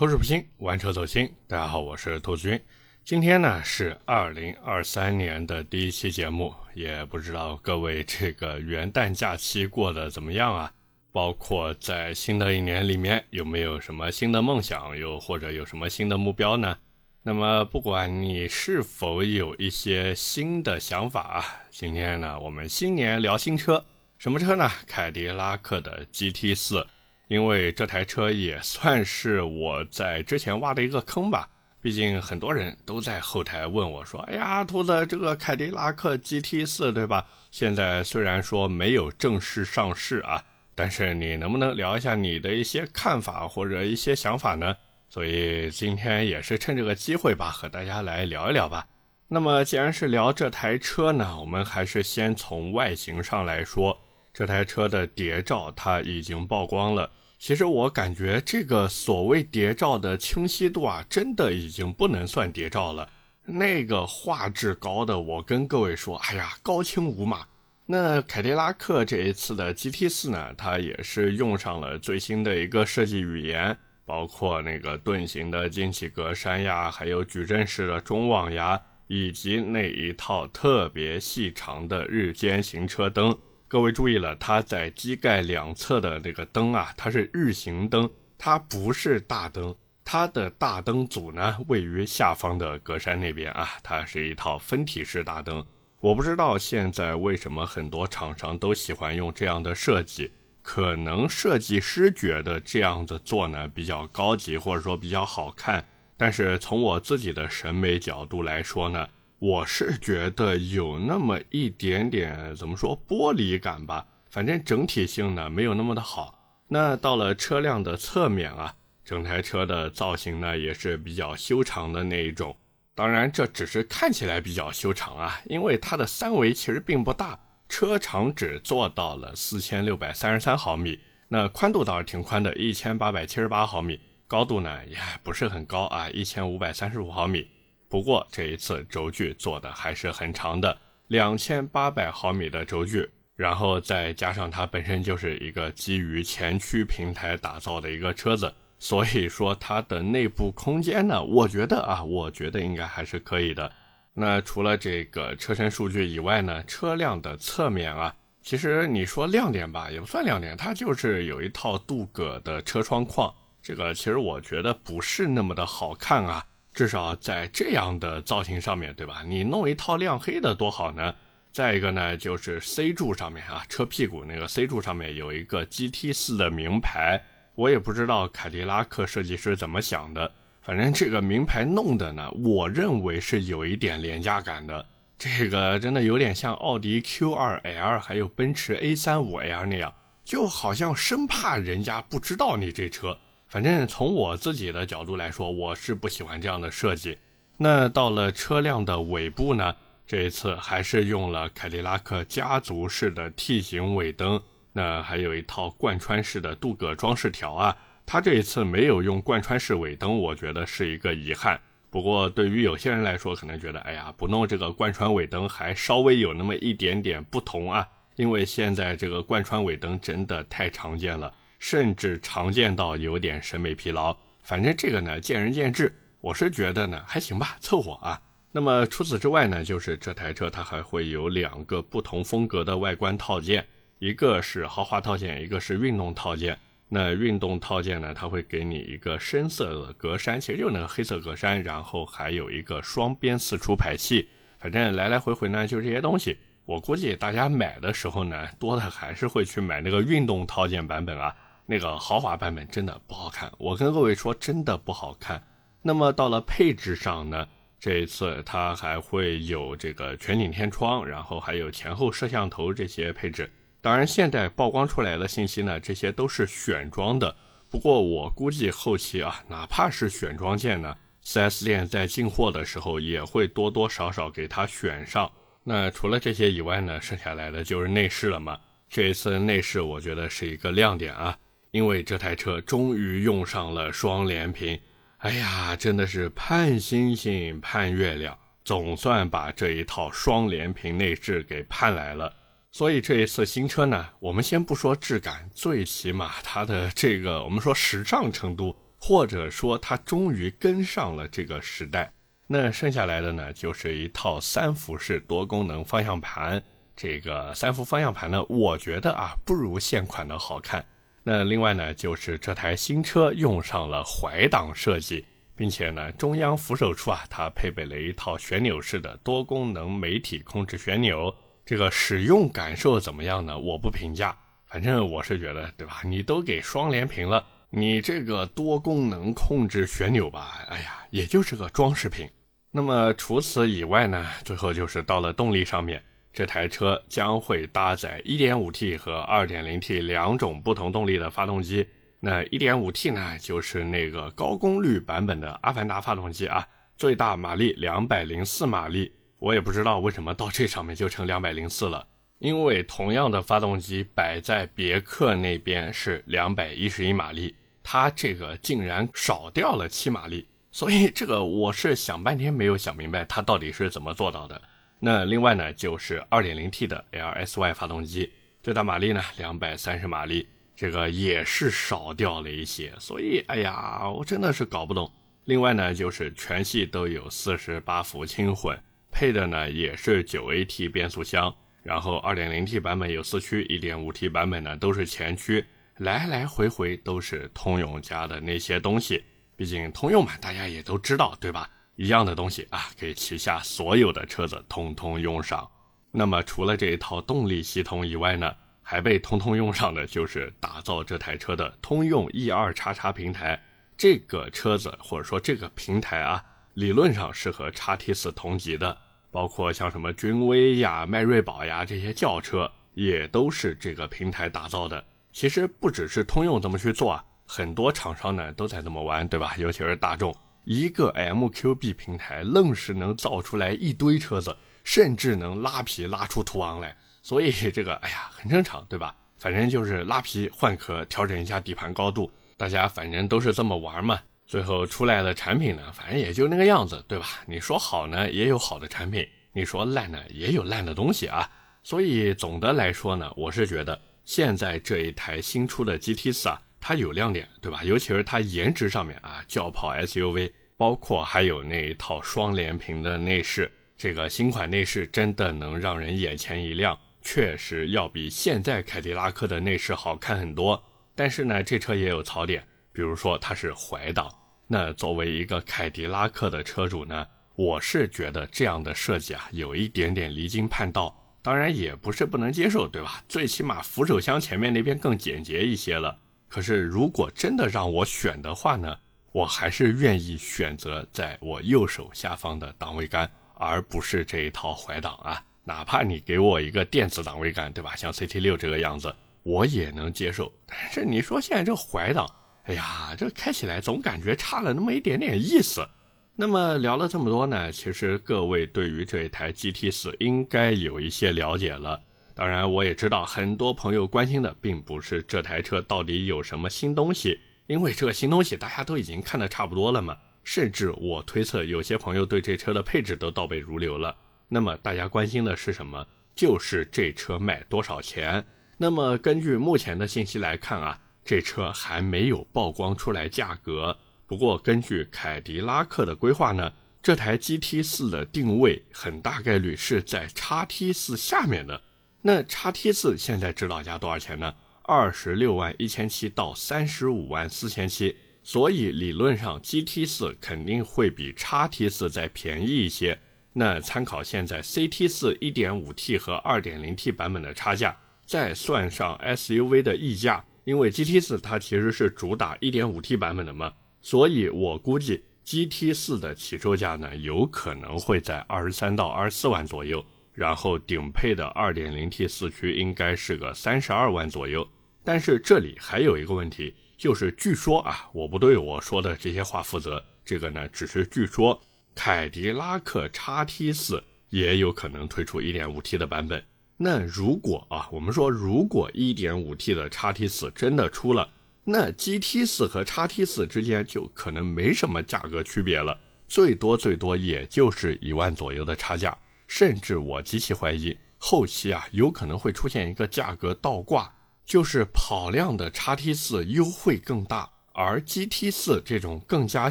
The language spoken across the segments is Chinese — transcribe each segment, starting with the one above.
口齿不清，玩车走心。大家好，我是兔子君。今天呢是二零二三年的第一期节目，也不知道各位这个元旦假期过得怎么样啊？包括在新的一年里面有没有什么新的梦想，又或者有什么新的目标呢？那么不管你是否有一些新的想法啊，今天呢我们新年聊新车，什么车呢？凯迪拉克的 GT 四，因为这台车也算是我在之前挖的一个坑吧。毕竟很多人都在后台问我说：“哎呀，兔子，这个凯迪拉克 GT 四对吧？现在虽然说没有正式上市啊。”但是你能不能聊一下你的一些看法或者一些想法呢？所以今天也是趁这个机会吧，和大家来聊一聊吧。那么既然是聊这台车呢，我们还是先从外形上来说。这台车的谍照它已经曝光了。其实我感觉这个所谓谍照的清晰度啊，真的已经不能算谍照了。那个画质高的，我跟各位说，哎呀，高清无码。那凯迪拉克这一次的 GT 四呢，它也是用上了最新的一个设计语言，包括那个盾形的进气格栅呀，还有矩阵式的中网呀，以及那一套特别细长的日间行车灯。各位注意了，它在机盖两侧的那个灯啊，它是日行灯，它不是大灯。它的大灯组呢，位于下方的格栅那边啊，它是一套分体式大灯。我不知道现在为什么很多厂商都喜欢用这样的设计，可能设计师觉得这样子做呢比较高级，或者说比较好看。但是从我自己的审美角度来说呢，我是觉得有那么一点点怎么说玻璃感吧，反正整体性呢没有那么的好。那到了车辆的侧面啊，整台车的造型呢也是比较修长的那一种。当然，这只是看起来比较修长啊，因为它的三维其实并不大，车长只做到了四千六百三十三毫米，那宽度倒是挺宽的，一千八百七十八毫米，高度呢也不是很高啊，一千五百三十五毫米。不过这一次轴距做的还是很长的，两千八百毫米的轴距，然后再加上它本身就是一个基于前驱平台打造的一个车子。所以说它的内部空间呢，我觉得啊，我觉得应该还是可以的。那除了这个车身数据以外呢，车辆的侧面啊，其实你说亮点吧，也不算亮点，它就是有一套镀铬的车窗框。这个其实我觉得不是那么的好看啊，至少在这样的造型上面对吧？你弄一套亮黑的多好呢。再一个呢，就是 C 柱上面啊，车屁股那个 C 柱上面有一个 GT 四的名牌。我也不知道凯迪拉克设计师怎么想的，反正这个名牌弄的呢，我认为是有一点廉价感的。这个真的有点像奥迪 Q2L 还有奔驰 A35L 那样，就好像生怕人家不知道你这车。反正从我自己的角度来说，我是不喜欢这样的设计。那到了车辆的尾部呢，这一次还是用了凯迪拉克家族式的 T 型尾灯。那还有一套贯穿式的镀铬装饰条啊，它这一次没有用贯穿式尾灯，我觉得是一个遗憾。不过对于有些人来说，可能觉得，哎呀，不弄这个贯穿尾灯还稍微有那么一点点不同啊，因为现在这个贯穿尾灯真的太常见了，甚至常见到有点审美疲劳。反正这个呢，见仁见智，我是觉得呢还行吧，凑合啊。那么除此之外呢，就是这台车它还会有两个不同风格的外观套件。一个是豪华套件，一个是运动套件。那运动套件呢，它会给你一个深色的格栅，其实就那个黑色格栅，然后还有一个双边四出排气。反正来来回回呢，就这些东西。我估计大家买的时候呢，多的还是会去买那个运动套件版本啊。那个豪华版本真的不好看，我跟各位说，真的不好看。那么到了配置上呢，这一次它还会有这个全景天窗，然后还有前后摄像头这些配置。当然，现在曝光出来的信息呢，这些都是选装的。不过我估计后期啊，哪怕是选装件呢，4S 店在进货的时候也会多多少少给它选上。那除了这些以外呢，剩下来的就是内饰了嘛。这一次内饰我觉得是一个亮点啊，因为这台车终于用上了双联屏。哎呀，真的是盼星星盼月亮，总算把这一套双联屏内饰给盼来了。所以这一次新车呢，我们先不说质感，最起码它的这个我们说时尚程度，或者说它终于跟上了这个时代。那剩下来的呢，就是一套三辐式多功能方向盘。这个三幅方向盘呢，我觉得啊不如现款的好看。那另外呢，就是这台新车用上了怀档设计，并且呢，中央扶手处啊，它配备了一套旋钮式的多功能媒体控制旋钮。这个使用感受怎么样呢？我不评价，反正我是觉得，对吧？你都给双联屏了，你这个多功能控制旋钮吧，哎呀，也就是个装饰品。那么除此以外呢，最后就是到了动力上面。这台车将会搭载 1.5T 和 2.0T 两种不同动力的发动机。那 1.5T 呢，就是那个高功率版本的阿凡达发动机啊，最大马力204马力。我也不知道为什么到这上面就成204了，因为同样的发动机摆在别克那边是211马力，它这个竟然少掉了7马力，所以这个我是想半天没有想明白它到底是怎么做到的。那另外呢，就是 2.0T 的 LSY 发动机，最大马力呢230马力，这个也是少掉了一些，所以哎呀，我真的是搞不懂。另外呢，就是全系都有48伏轻混，配的呢也是 9AT 变速箱，然后 2.0T 版本有四驱，1.5T 版本呢都是前驱，来来回回都是通用家的那些东西，毕竟通用嘛，大家也都知道，对吧？一样的东西啊，给旗下所有的车子通通用上。那么除了这一套动力系统以外呢，还被通通用上的就是打造这台车的通用 E 二叉叉平台。这个车子或者说这个平台啊，理论上是和叉 T 四同级的，包括像什么君威呀、迈锐宝呀这些轿车，也都是这个平台打造的。其实不只是通用这么去做啊，很多厂商呢都在这么玩，对吧？尤其是大众。一个 MQB 平台愣是能造出来一堆车子，甚至能拉皮拉出途昂来，所以这个哎呀很正常，对吧？反正就是拉皮换壳，调整一下底盘高度，大家反正都是这么玩嘛。最后出来的产品呢，反正也就那个样子，对吧？你说好呢，也有好的产品；你说烂呢，也有烂的东西啊。所以总的来说呢，我是觉得现在这一台新出的 GT 四啊。它有亮点，对吧？尤其是它颜值上面啊，轿跑 SUV，包括还有那一套双联屏的内饰，这个新款内饰真的能让人眼前一亮，确实要比现在凯迪拉克的内饰好看很多。但是呢，这车也有槽点，比如说它是怀档。那作为一个凯迪拉克的车主呢，我是觉得这样的设计啊，有一点点离经叛道。当然也不是不能接受，对吧？最起码扶手箱前面那边更简洁一些了。可是，如果真的让我选的话呢，我还是愿意选择在我右手下方的档位杆，而不是这一套怀档啊。哪怕你给我一个电子档位杆，对吧？像 CT 六这个样子，我也能接受。但是你说现在这怀档，哎呀，这开起来总感觉差了那么一点点意思。那么聊了这么多呢，其实各位对于这一台 GT 四应该有一些了解了。当然，我也知道很多朋友关心的并不是这台车到底有什么新东西，因为这个新东西大家都已经看得差不多了嘛。甚至我推测，有些朋友对这车的配置都倒背如流了。那么大家关心的是什么？就是这车卖多少钱？那么根据目前的信息来看啊，这车还没有曝光出来价格。不过根据凯迪拉克的规划呢，这台 GT 四的定位很大概率是在叉 T 四下面的。那叉 T 四现在指导价多少钱呢？二十六万一千七到三十五万四千七，所以理论上 GT 四肯定会比叉 T 四再便宜一些。那参考现在 CT 四一点五 T 和二点零 T 版本的差价，再算上 SUV 的溢价，因为 GT 四它其实是主打一点五 T 版本的嘛，所以我估计 GT 四的起售价呢，有可能会在二十三到二十四万左右。然后顶配的 2.0T 四驱应该是个三十二万左右，但是这里还有一个问题，就是据说啊，我不对我说的这些话负责，这个呢只是据说，凯迪拉克 XT 四也有可能推出 1.5T 的版本。那如果啊，我们说如果 1.5T 的 XT 四真的出了，那 GT 四和 XT 四之间就可能没什么价格区别了，最多最多也就是一万左右的差价。甚至我极其怀疑，后期啊有可能会出现一个价格倒挂，就是跑量的叉 T 四优惠更大，而 GT 四这种更加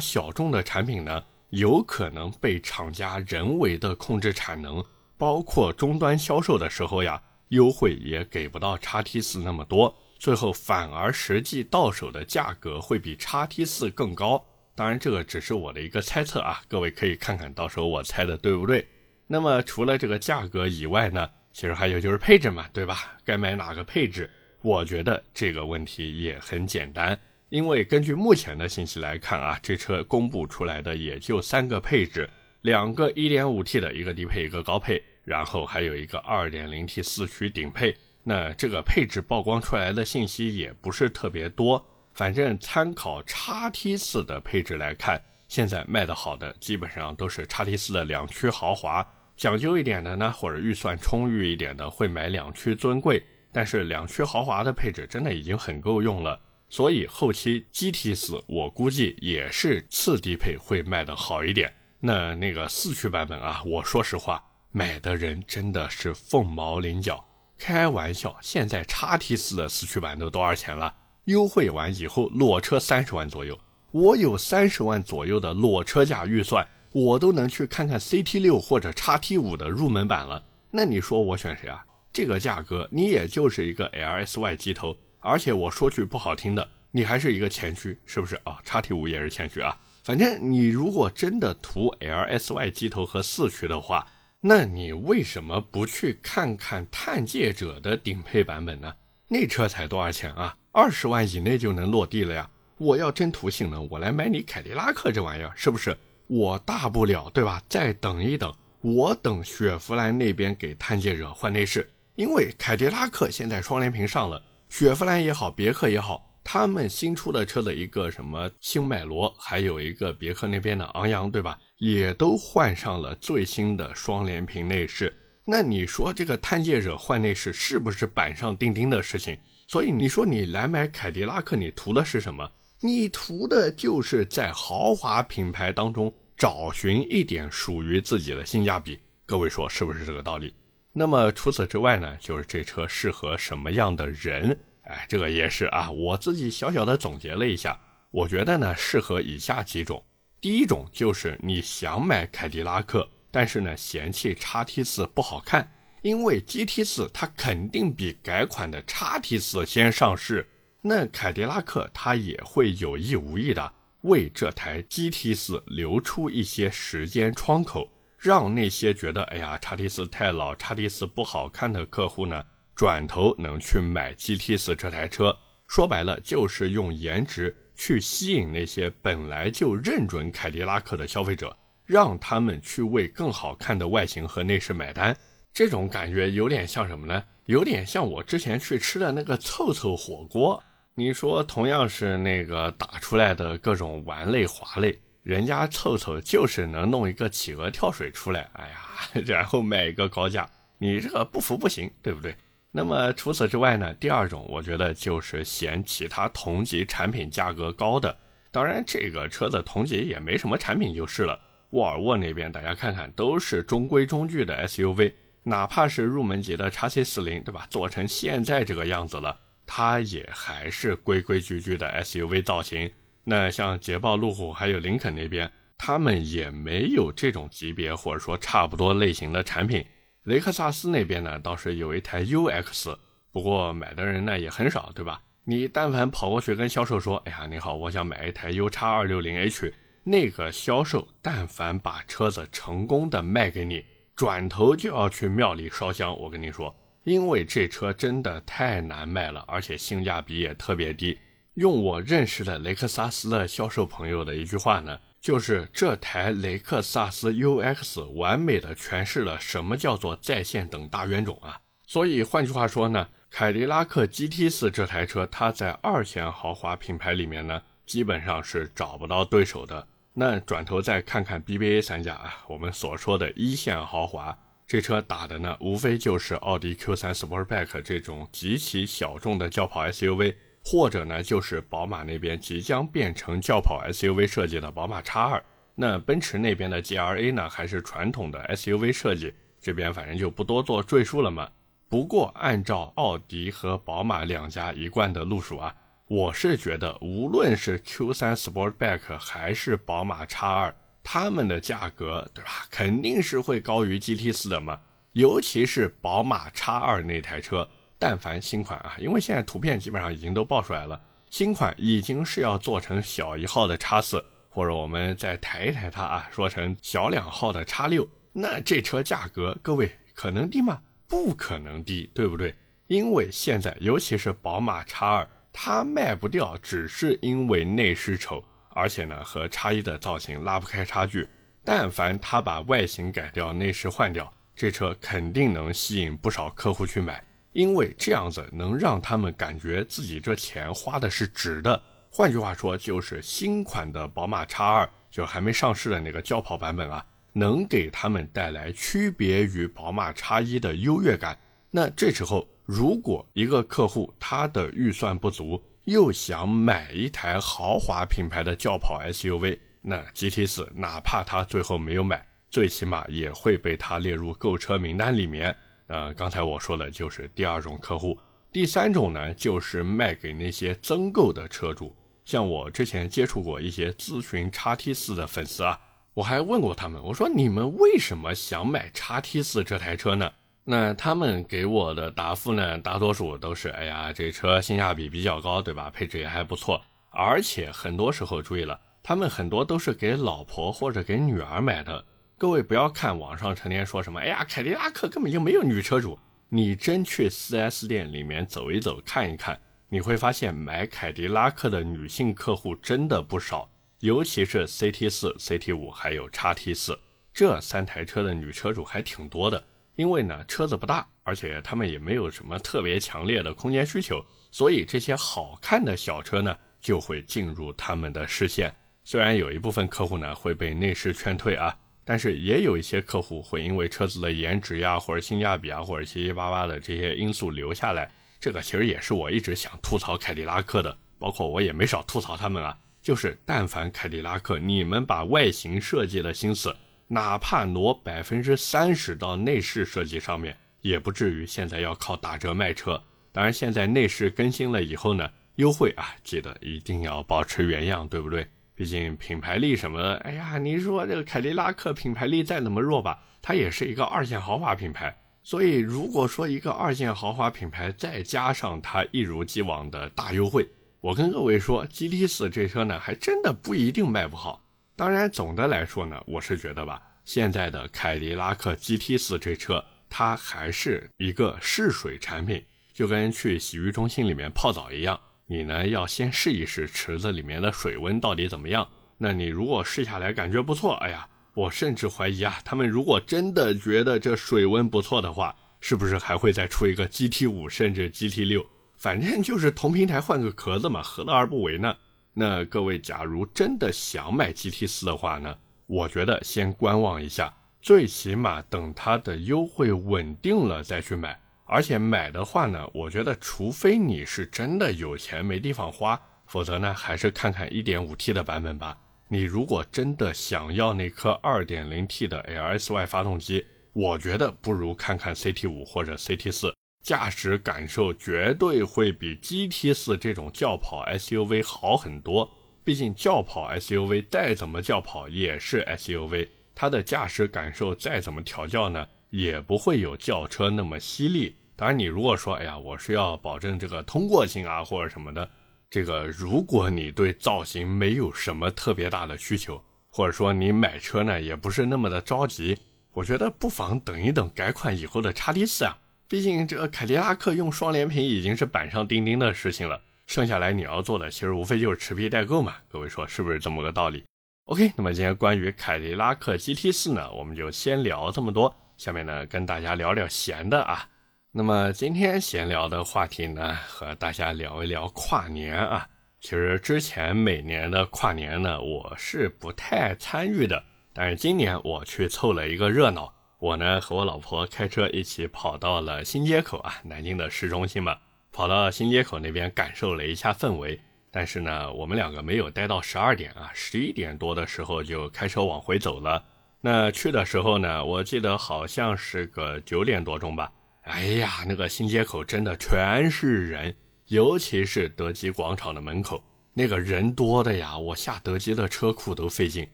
小众的产品呢，有可能被厂家人为的控制产能，包括终端销售的时候呀，优惠也给不到 x T 四那么多，最后反而实际到手的价格会比 x T 四更高。当然，这个只是我的一个猜测啊，各位可以看看到时候我猜的对不对。那么除了这个价格以外呢，其实还有就是配置嘛，对吧？该买哪个配置？我觉得这个问题也很简单。因为根据目前的信息来看啊，这车公布出来的也就三个配置，两个 1.5T 的一个低配一个高配，然后还有一个 2.0T 四驱顶配。那这个配置曝光出来的信息也不是特别多，反正参考 XT4 的配置来看，现在卖的好的基本上都是 XT4 的两驱豪华，讲究一点的呢，或者预算充裕一点的会买两驱尊贵，但是两驱豪华的配置真的已经很够用了。所以后期 GT 四我估计也是次低配会卖的好一点。那那个四驱版本啊，我说实话，买的人真的是凤毛麟角。开玩笑，现在叉 T 四的四驱版都多少钱了？优惠完以后裸车三十万左右。我有三十万左右的裸车价预算，我都能去看看 CT 六或者叉 T 五的入门版了。那你说我选谁啊？这个价格，你也就是一个 LSY 机头。而且我说句不好听的，你还是一个前驱，是不是啊？叉 T 五也是前驱啊。反正你如果真的图 LSY 机头和四驱的话，那你为什么不去看看探界者的顶配版本呢？那车才多少钱啊？二十万以内就能落地了呀。我要真图性能，我来买你凯迪拉克这玩意儿，是不是？我大不了对吧？再等一等，我等雪佛兰那边给探界者换内饰，因为凯迪拉克现在双联屏上了。雪佛兰也好，别克也好，他们新出的车的一个什么星迈罗，还有一个别克那边的昂扬，对吧？也都换上了最新的双联屏内饰。那你说这个探界者换内饰是不是板上钉钉的事情？所以你说你来买凯迪拉克，你图的是什么？你图的就是在豪华品牌当中找寻一点属于自己的性价比。各位说是不是这个道理？那么除此之外呢，就是这车适合什么样的人？哎，这个也是啊，我自己小小的总结了一下，我觉得呢，适合以下几种。第一种就是你想买凯迪拉克，但是呢嫌弃叉 T 四不好看，因为 GT 四它肯定比改款的叉 T 四先上市，那凯迪拉克它也会有意无意的为这台 GT 四留出一些时间窗口。让那些觉得哎呀叉 T 四太老、叉 T 四不好看的客户呢，转头能去买 GT 四这台车。说白了，就是用颜值去吸引那些本来就认准凯迪拉克的消费者，让他们去为更好看的外形和内饰买单。这种感觉有点像什么呢？有点像我之前去吃的那个凑凑火锅。你说同样是那个打出来的各种玩类、滑类。人家凑凑就是能弄一个企鹅跳水出来，哎呀，然后卖一个高价，你这个不服不行，对不对？那么除此之外呢？第二种，我觉得就是嫌其他同级产品价格高的。当然，这个车子同级也没什么产品就是了。沃尔沃那边大家看看，都是中规中矩的 SUV，哪怕是入门级的 x C 四零，对吧？做成现在这个样子了，它也还是规规矩矩的 SUV 造型。那像捷豹、路虎还有林肯那边，他们也没有这种级别或者说差不多类型的产品。雷克萨斯那边呢，倒是有一台 UX，不过买的人呢也很少，对吧？你但凡跑过去跟销售说：“哎呀，你好，我想买一台 U 叉二六零 H。”那个销售但凡把车子成功的卖给你，转头就要去庙里烧香。我跟你说，因为这车真的太难卖了，而且性价比也特别低。用我认识的雷克萨斯的销售朋友的一句话呢，就是这台雷克萨斯 UX 完美的诠释了什么叫做在线等大冤种啊！所以换句话说呢，凯迪拉克 GT4 这台车，它在二线豪华品牌里面呢，基本上是找不到对手的。那转头再看看 BBA 三家啊，我们所说的一线豪华，这车打的呢，无非就是奥迪 Q3 Sportback 这种极其小众的轿跑 SUV。或者呢，就是宝马那边即将变成轿跑 SUV 设计的宝马 X2，那奔驰那边的 GLA 呢，还是传统的 SUV 设计，这边反正就不多做赘述了嘛。不过按照奥迪和宝马两家一贯的路数啊，我是觉得无论是 Q3 Sportback 还是宝马 X2，它们的价格对吧，肯定是会高于 GT4 的嘛。尤其是宝马 X2 那台车，但凡新款啊，因为现在图片基本上已经都爆出来了，新款已经是要做成小一号的 X4，或者我们再抬一抬它啊，说成小两号的 X6，那这车价格各位可能低吗？不可能低，对不对？因为现在尤其是宝马 X2。它卖不掉，只是因为内饰丑，而且呢和叉一的造型拉不开差距。但凡他把外形改掉，内饰换掉，这车肯定能吸引不少客户去买，因为这样子能让他们感觉自己这钱花的是值的。换句话说，就是新款的宝马 X2，就还没上市的那个轿跑版本啊，能给他们带来区别于宝马 X1 的优越感。那这时候。如果一个客户他的预算不足，又想买一台豪华品牌的轿跑 SUV，那 GT4 哪怕他最后没有买，最起码也会被他列入购车名单里面。呃，刚才我说的就是第二种客户，第三种呢，就是卖给那些增购的车主。像我之前接触过一些咨询 XT4 的粉丝啊，我还问过他们，我说你们为什么想买 XT4 这台车呢？那他们给我的答复呢，大多数都是，哎呀，这车性价比比较高，对吧？配置也还不错，而且很多时候注意了，他们很多都是给老婆或者给女儿买的。各位不要看网上成天说什么，哎呀，凯迪拉克根本就没有女车主。你真去 4S 店里面走一走，看一看，你会发现买凯迪拉克的女性客户真的不少，尤其是 CT4、CT5 还有 XT4 这三台车的女车主还挺多的。因为呢，车子不大，而且他们也没有什么特别强烈的空间需求，所以这些好看的小车呢就会进入他们的视线。虽然有一部分客户呢会被内饰劝退啊，但是也有一些客户会因为车子的颜值呀，或者性价比啊，或者七七八八的这些因素留下来。这个其实也是我一直想吐槽凯迪拉克的，包括我也没少吐槽他们啊，就是但凡凯迪拉克，你们把外形设计的心思。哪怕挪百分之三十到内饰设计上面，也不至于现在要靠打折卖车。当然，现在内饰更新了以后呢，优惠啊，记得一定要保持原样，对不对？毕竟品牌力什么的，哎呀，你说这个凯迪拉克品牌力再怎么弱吧，它也是一个二线豪华品牌。所以，如果说一个二线豪华品牌再加上它一如既往的大优惠，我跟各位说，GT4 这车呢，还真的不一定卖不好。当然，总的来说呢，我是觉得吧，现在的凯迪拉克 GT4 这车，它还是一个试水产品，就跟去洗浴中心里面泡澡一样，你呢要先试一试池子里面的水温到底怎么样。那你如果试下来感觉不错，哎呀，我甚至怀疑啊，他们如果真的觉得这水温不错的话，是不是还会再出一个 GT5 甚至 GT6？反正就是同平台换个壳子嘛，何乐而不为呢？那各位，假如真的想买 GT 四的话呢，我觉得先观望一下，最起码等它的优惠稳定了再去买。而且买的话呢，我觉得除非你是真的有钱没地方花，否则呢，还是看看 1.5T 的版本吧。你如果真的想要那颗 2.0T 的 LSY 发动机，我觉得不如看看 CT 五或者 CT 四。驾驶感受绝对会比 GT 四这种轿跑 SUV 好很多。毕竟轿跑 SUV 再怎么轿跑也是 SUV，它的驾驶感受再怎么调教呢，也不会有轿车那么犀利。当然，你如果说，哎呀，我是要保证这个通过性啊，或者什么的，这个如果你对造型没有什么特别大的需求，或者说你买车呢也不是那么的着急，我觉得不妨等一等改款以后的叉 T 四啊。毕竟这个凯迪拉克用双联屏已经是板上钉钉的事情了，剩下来你要做的其实无非就是持币代购嘛。各位说是不是这么个道理？OK，那么今天关于凯迪拉克 GT 四呢，我们就先聊这么多。下面呢，跟大家聊聊闲的啊。那么今天闲聊的话题呢，和大家聊一聊跨年啊。其实之前每年的跨年呢，我是不太参与的，但是今年我去凑了一个热闹。我呢和我老婆开车一起跑到了新街口啊，南京的市中心嘛，跑到新街口那边感受了一下氛围。但是呢，我们两个没有待到十二点啊，十一点多的时候就开车往回走了。那去的时候呢，我记得好像是个九点多钟吧。哎呀，那个新街口真的全是人，尤其是德基广场的门口，那个人多的呀，我下德基的车库都费劲。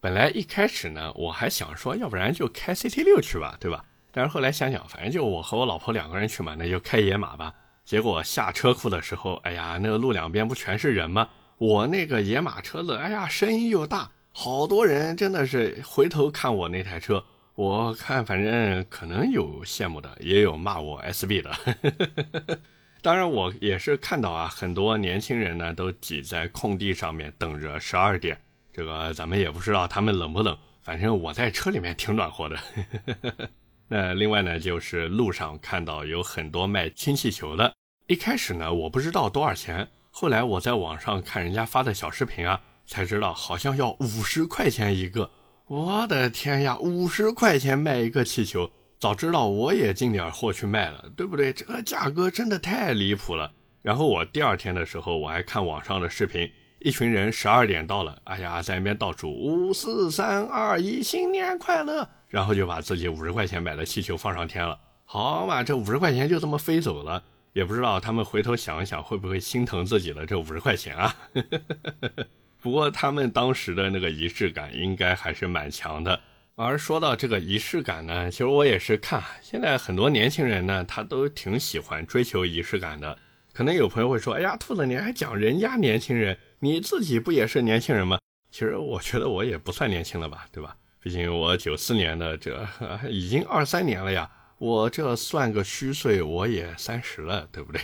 本来一开始呢，我还想说，要不然就开 CT 六去吧，对吧？但是后来想想，反正就我和我老婆两个人去嘛，那就开野马吧。结果下车库的时候，哎呀，那个路两边不全是人吗？我那个野马车子，哎呀，声音又大，好多人真的是回头看我那台车。我看，反正可能有羡慕的，也有骂我 SB 的。当然，我也是看到啊，很多年轻人呢都挤在空地上面等着十二点。这个咱们也不知道他们冷不冷，反正我在车里面挺暖和的。那另外呢，就是路上看到有很多卖氢气球的。一开始呢，我不知道多少钱，后来我在网上看人家发的小视频啊，才知道好像要五十块钱一个。我的天呀，五十块钱卖一个气球，早知道我也进点货去卖了，对不对？这个价格真的太离谱了。然后我第二天的时候，我还看网上的视频，一群人十二点到了，哎呀，在那边倒数五四三二一，新年快乐，然后就把自己五十块钱买的气球放上天了。好嘛，这五十块钱就这么飞走了，也不知道他们回头想一想会不会心疼自己的这五十块钱啊？不过他们当时的那个仪式感应该还是蛮强的。而说到这个仪式感呢，其实我也是看现在很多年轻人呢，他都挺喜欢追求仪式感的。可能有朋友会说：“哎呀，兔子你还讲人家年轻人，你自己不也是年轻人吗？”其实我觉得我也不算年轻了吧，对吧？毕竟我九四年的，这已经二三年了呀。我这算个虚岁，我也三十了，对不对？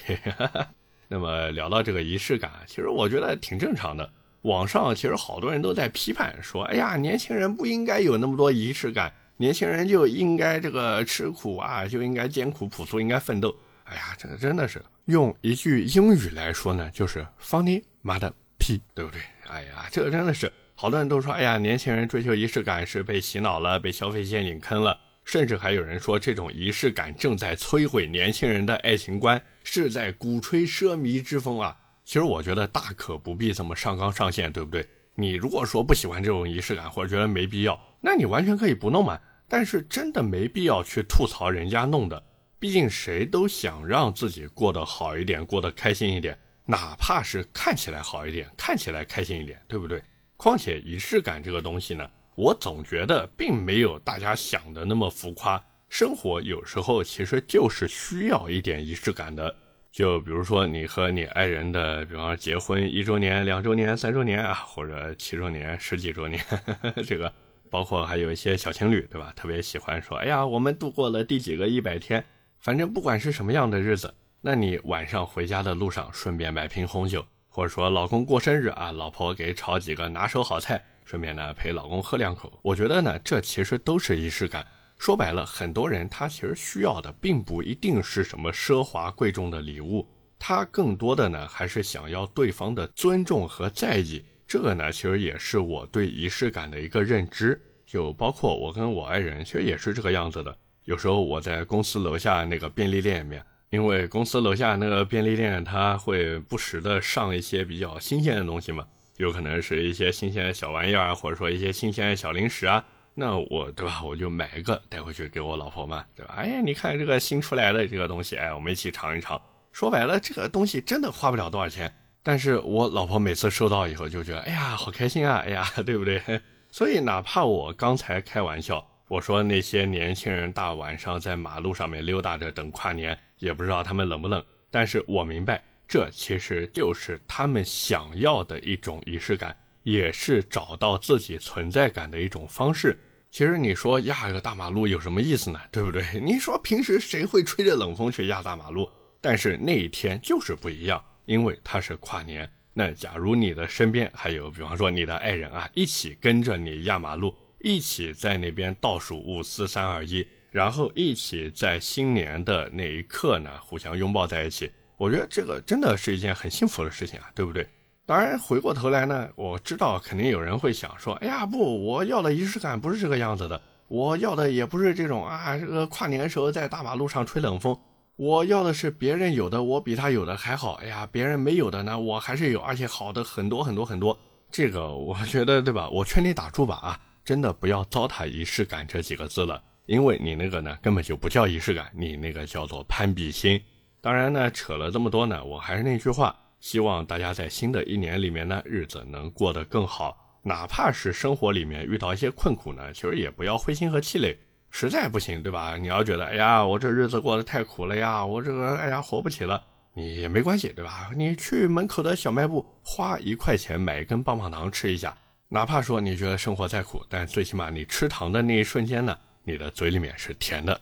那么聊到这个仪式感，其实我觉得挺正常的。网上其实好多人都在批判说：“哎呀，年轻人不应该有那么多仪式感，年轻人就应该这个吃苦啊，就应该艰苦朴素，应该奋斗。”哎呀，这个真的是用一句英语来说呢，就是 “funny 妈的屁”，对不对？哎呀，这个真的是好多人都说：“哎呀，年轻人追求仪式感是被洗脑了，被消费陷阱坑了。”甚至还有人说，这种仪式感正在摧毁年轻人的爱情观，是在鼓吹奢靡之风啊。其实我觉得大可不必这么上纲上线，对不对？你如果说不喜欢这种仪式感，或者觉得没必要，那你完全可以不弄嘛。但是真的没必要去吐槽人家弄的，毕竟谁都想让自己过得好一点，过得开心一点，哪怕是看起来好一点，看起来开心一点，对不对？况且仪式感这个东西呢，我总觉得并没有大家想的那么浮夸。生活有时候其实就是需要一点仪式感的。就比如说你和你爱人的，比方说结婚一周年、两周年、三周年啊，或者七周年、十几周年，这个包括还有一些小情侣，对吧？特别喜欢说，哎呀，我们度过了第几个一百天。反正不管是什么样的日子，那你晚上回家的路上顺便买瓶红酒，或者说老公过生日啊，老婆给炒几个拿手好菜，顺便呢陪老公喝两口。我觉得呢，这其实都是仪式感。说白了，很多人他其实需要的并不一定是什么奢华贵重的礼物，他更多的呢还是想要对方的尊重和在意。这个呢，其实也是我对仪式感的一个认知。就包括我跟我爱人，其实也是这个样子的。有时候我在公司楼下那个便利店里面，因为公司楼下那个便利店，它会不时的上一些比较新鲜的东西嘛，有可能是一些新鲜的小玩意儿，或者说一些新鲜的小零食啊。那我对吧，我就买一个带回去给我老婆嘛，对吧？哎呀，你看这个新出来的这个东西，哎，我们一起尝一尝。说白了，这个东西真的花不了多少钱，但是我老婆每次收到以后就觉得，哎呀，好开心啊，哎呀，对不对？所以哪怕我刚才开玩笑，我说那些年轻人大晚上在马路上面溜达着等跨年，也不知道他们冷不冷，但是我明白，这其实就是他们想要的一种仪式感。也是找到自己存在感的一种方式。其实你说压个大马路有什么意思呢？对不对？你说平时谁会吹着冷风去压大马路？但是那一天就是不一样，因为它是跨年。那假如你的身边还有，比方说你的爱人啊，一起跟着你压马路，一起在那边倒数五四三二一，然后一起在新年的那一刻呢，互相拥抱在一起，我觉得这个真的是一件很幸福的事情啊，对不对？当然，回过头来呢，我知道肯定有人会想说：“哎呀，不，我要的仪式感不是这个样子的，我要的也不是这种啊，这个跨年时候在大马路上吹冷风，我要的是别人有的，我比他有的还好。哎呀，别人没有的呢，我还是有，而且好的很多很多很多。这个我觉得，对吧？我劝你打住吧啊，真的不要糟蹋仪式感这几个字了，因为你那个呢根本就不叫仪式感，你那个叫做攀比心。”当然呢，扯了这么多呢，我还是那句话，希望大家在新的一年里面呢，日子能过得更好，哪怕是生活里面遇到一些困苦呢，其实也不要灰心和气馁。实在不行，对吧？你要觉得，哎呀，我这日子过得太苦了呀，我这个，哎呀，活不起了，你也没关系，对吧？你去门口的小卖部，花一块钱买一根棒棒糖吃一下，哪怕说你觉得生活再苦，但最起码你吃糖的那一瞬间呢，你的嘴里面是甜的。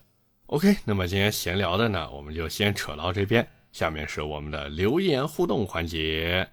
OK，那么今天闲聊的呢，我们就先扯到这边，下面是我们的留言互动环节。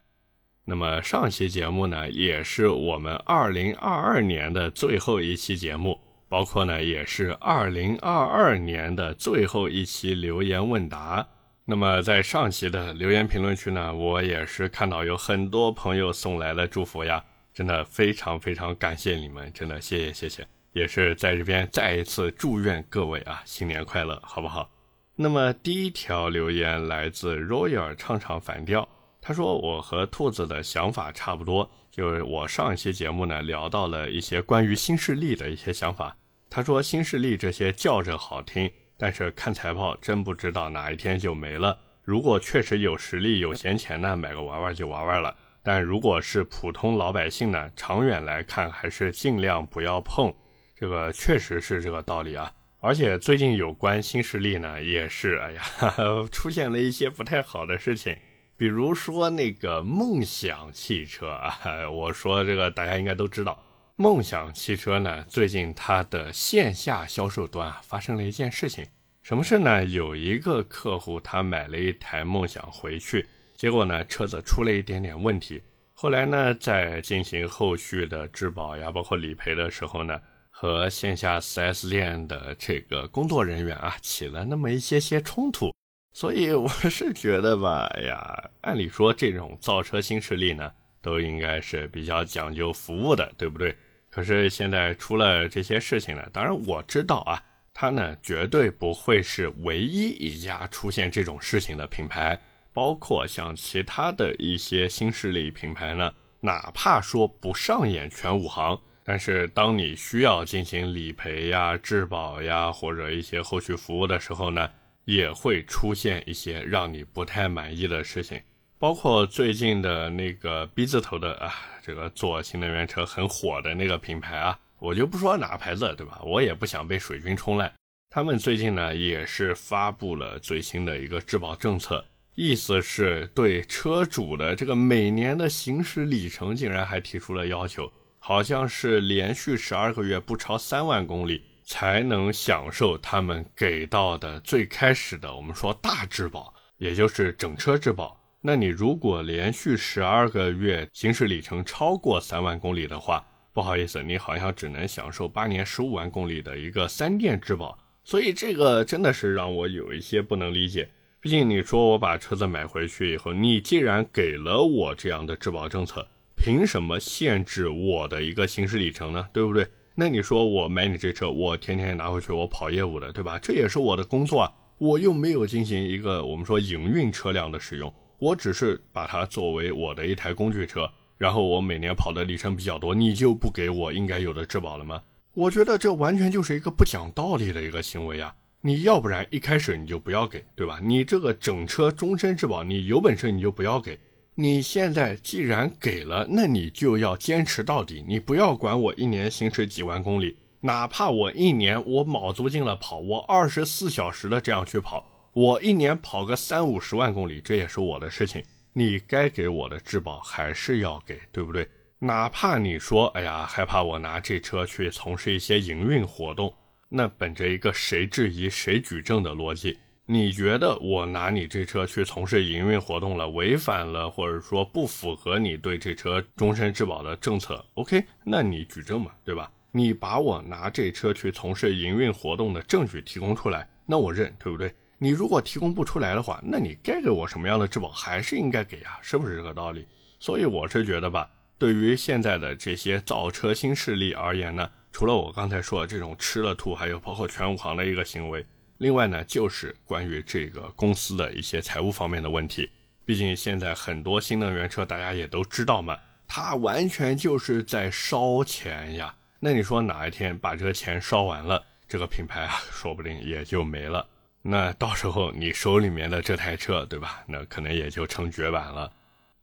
那么上期节目呢，也是我们二零二二年的最后一期节目。包括呢，也是二零二二年的最后一期留言问答。那么在上期的留言评论区呢，我也是看到有很多朋友送来了祝福呀，真的非常非常感谢你们，真的谢谢谢谢，也是在这边再一次祝愿各位啊新年快乐，好不好？那么第一条留言来自 Royal 唱唱反调，他说我和兔子的想法差不多。就是我上一期节目呢聊到了一些关于新势力的一些想法。他说新势力这些叫着好听，但是看财报真不知道哪一天就没了。如果确实有实力有闲钱呢，买个玩玩就玩玩了。但如果是普通老百姓呢，长远来看还是尽量不要碰。这个确实是这个道理啊。而且最近有关新势力呢，也是哎呀 出现了一些不太好的事情。比如说那个梦想汽车啊，我说这个大家应该都知道，梦想汽车呢，最近它的线下销售端啊发生了一件事情，什么事呢？有一个客户他买了一台梦想回去，结果呢车子出了一点点问题，后来呢在进行后续的质保呀，包括理赔的时候呢，和线下 4S 店的这个工作人员啊起了那么一些些冲突。所以我 是觉得吧，哎呀，按理说这种造车新势力呢，都应该是比较讲究服务的，对不对？可是现在出了这些事情呢，当然我知道啊，它呢绝对不会是唯一一家出现这种事情的品牌，包括像其他的一些新势力品牌呢，哪怕说不上演全武行，但是当你需要进行理赔呀、质保呀，或者一些后续服务的时候呢。也会出现一些让你不太满意的事情，包括最近的那个 B 字头的啊，这个做新能源车很火的那个品牌啊，我就不说哪个牌子，对吧？我也不想被水军冲烂。他们最近呢也是发布了最新的一个质保政策，意思是对车主的这个每年的行驶里程竟然还提出了要求，好像是连续十二个月不超三万公里。才能享受他们给到的最开始的我们说大质保，也就是整车质保。那你如果连续十二个月行驶里程超过三万公里的话，不好意思，你好像只能享受八年十五万公里的一个三电质保。所以这个真的是让我有一些不能理解。毕竟你说我把车子买回去以后，你既然给了我这样的质保政策，凭什么限制我的一个行驶里程呢？对不对？那你说我买你这车，我天天拿回去我跑业务的，对吧？这也是我的工作啊，我又没有进行一个我们说营运车辆的使用，我只是把它作为我的一台工具车，然后我每年跑的里程比较多，你就不给我应该有的质保了吗？我觉得这完全就是一个不讲道理的一个行为啊！你要不然一开始你就不要给，对吧？你这个整车终身质保，你有本事你就不要给。你现在既然给了，那你就要坚持到底。你不要管我一年行驶几万公里，哪怕我一年我卯足劲了跑，我二十四小时的这样去跑，我一年跑个三五十万公里，这也是我的事情。你该给我的质保还是要给，对不对？哪怕你说，哎呀，害怕我拿这车去从事一些营运活动，那本着一个谁质疑谁举证的逻辑。你觉得我拿你这车去从事营运活动了，违反了或者说不符合你对这车终身质保的政策？OK，那你举证嘛，对吧？你把我拿这车去从事营运活动的证据提供出来，那我认，对不对？你如果提供不出来的话，那你该给我什么样的质保还是应该给啊，是不是这个道理？所以我是觉得吧，对于现在的这些造车新势力而言呢，除了我刚才说的这种吃了吐，还有包括全武行的一个行为。另外呢，就是关于这个公司的一些财务方面的问题。毕竟现在很多新能源车，大家也都知道嘛，它完全就是在烧钱呀。那你说哪一天把这个钱烧完了，这个品牌啊，说不定也就没了。那到时候你手里面的这台车，对吧？那可能也就成绝版了。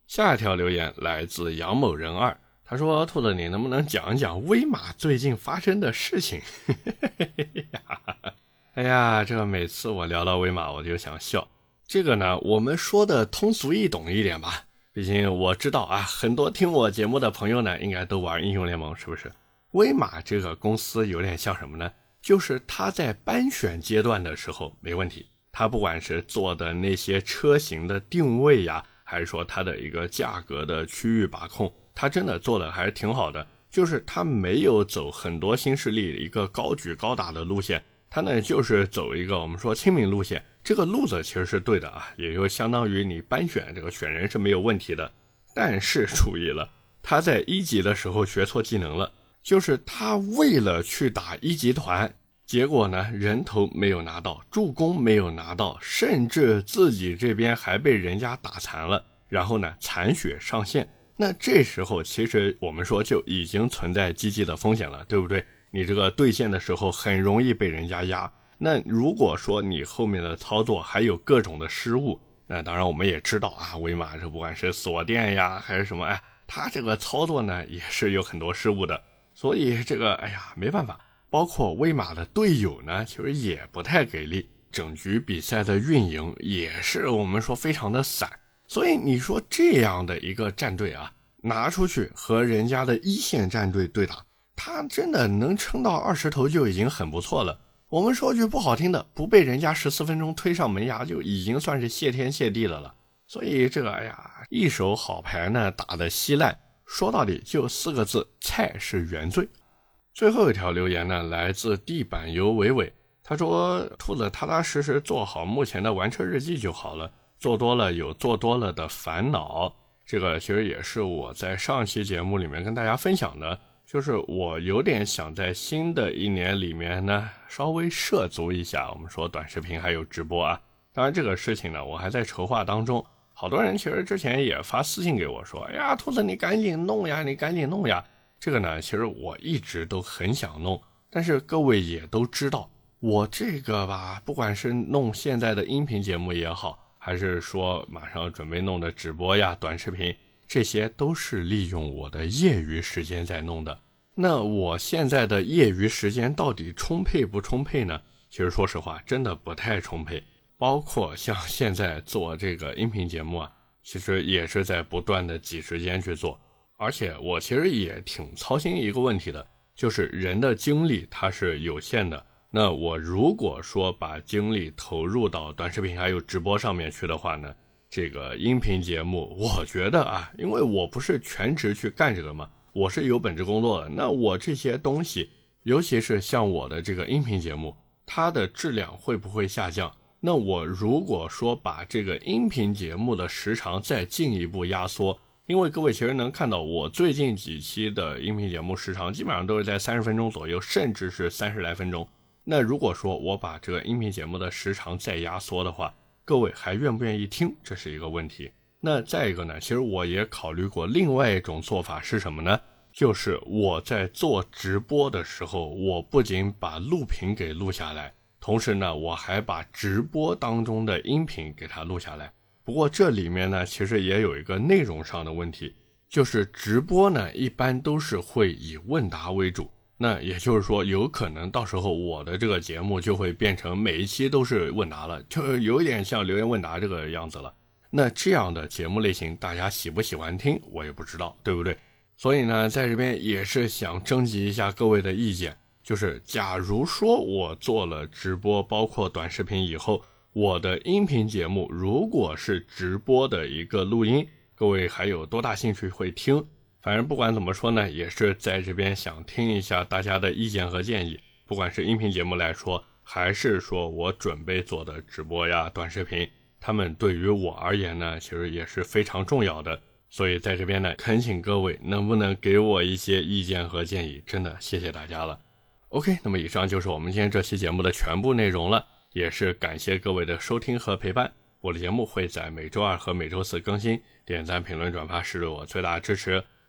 下一条留言来自杨某人二，他说：“兔子，你能不能讲一讲威马最近发生的事情？” 哎呀，这个每次我聊到威马，我就想笑。这个呢，我们说的通俗易懂一点吧。毕竟我知道啊，很多听我节目的朋友呢，应该都玩英雄联盟，是不是？威马这个公司有点像什么呢？就是它在班选阶段的时候没问题，它不管是做的那些车型的定位呀，还是说它的一个价格的区域把控，它真的做的还是挺好的。就是它没有走很多新势力一个高举高打的路线，它呢就是走一个我们说亲民路线。这个路子其实是对的啊，也就相当于你班选这个选人是没有问题的。但是 注意了，他在一级的时候学错技能了。就是他为了去打一级团，结果呢人头没有拿到，助攻没有拿到，甚至自己这边还被人家打残了，然后呢残血上线。那这时候其实我们说就已经存在积极的风险了，对不对？你这个对线的时候很容易被人家压。那如果说你后面的操作还有各种的失误，那当然我们也知道啊，威马这不管是锁电呀还是什么，哎，他这个操作呢也是有很多失误的。所以这个，哎呀，没办法。包括威马的队友呢，其实也不太给力，整局比赛的运营也是我们说非常的散。所以你说这样的一个战队啊，拿出去和人家的一线战队对打，他真的能撑到二十头就已经很不错了。我们说句不好听的，不被人家十四分钟推上门牙，就已经算是谢天谢地的了。所以这个，哎呀，一手好牌呢打得稀烂。说到底就四个字，菜是原罪。最后一条留言呢，来自地板油伟伟，他说：“兔子踏踏实实做好目前的玩车日记就好了，做多了有做多了的烦恼。”这个其实也是我在上期节目里面跟大家分享的，就是我有点想在新的一年里面呢，稍微涉足一下，我们说短视频还有直播啊。当然这个事情呢，我还在筹划当中。好多人其实之前也发私信给我说：“哎呀，兔子你赶紧弄呀，你赶紧弄呀。”这个呢，其实我一直都很想弄，但是各位也都知道，我这个吧，不管是弄现在的音频节目也好，还是说马上准备弄的直播呀、短视频，这些都是利用我的业余时间在弄的。那我现在的业余时间到底充沛不充沛呢？其实说实话，真的不太充沛。包括像现在做这个音频节目啊，其实也是在不断的挤时间去做，而且我其实也挺操心一个问题的，就是人的精力它是有限的。那我如果说把精力投入到短视频还有直播上面去的话呢，这个音频节目，我觉得啊，因为我不是全职去干这个嘛，我是有本职工作的，那我这些东西，尤其是像我的这个音频节目，它的质量会不会下降？那我如果说把这个音频节目的时长再进一步压缩，因为各位其实能看到我最近几期的音频节目时长基本上都是在三十分钟左右，甚至是三十来分钟。那如果说我把这个音频节目的时长再压缩的话，各位还愿不愿意听？这是一个问题。那再一个呢，其实我也考虑过另外一种做法是什么呢？就是我在做直播的时候，我不仅把录屏给录下来。同时呢，我还把直播当中的音频给它录下来。不过这里面呢，其实也有一个内容上的问题，就是直播呢一般都是会以问答为主。那也就是说，有可能到时候我的这个节目就会变成每一期都是问答了，就有点像留言问答这个样子了。那这样的节目类型，大家喜不喜欢听，我也不知道，对不对？所以呢，在这边也是想征集一下各位的意见。就是，假如说我做了直播，包括短视频以后，我的音频节目如果是直播的一个录音，各位还有多大兴趣会听？反正不管怎么说呢，也是在这边想听一下大家的意见和建议。不管是音频节目来说，还是说我准备做的直播呀、短视频，他们对于我而言呢，其实也是非常重要的。所以在这边呢，恳请各位能不能给我一些意见和建议？真的谢谢大家了。OK，那么以上就是我们今天这期节目的全部内容了，也是感谢各位的收听和陪伴。我的节目会在每周二和每周四更新，点赞、评论、转发是对我最大的支持。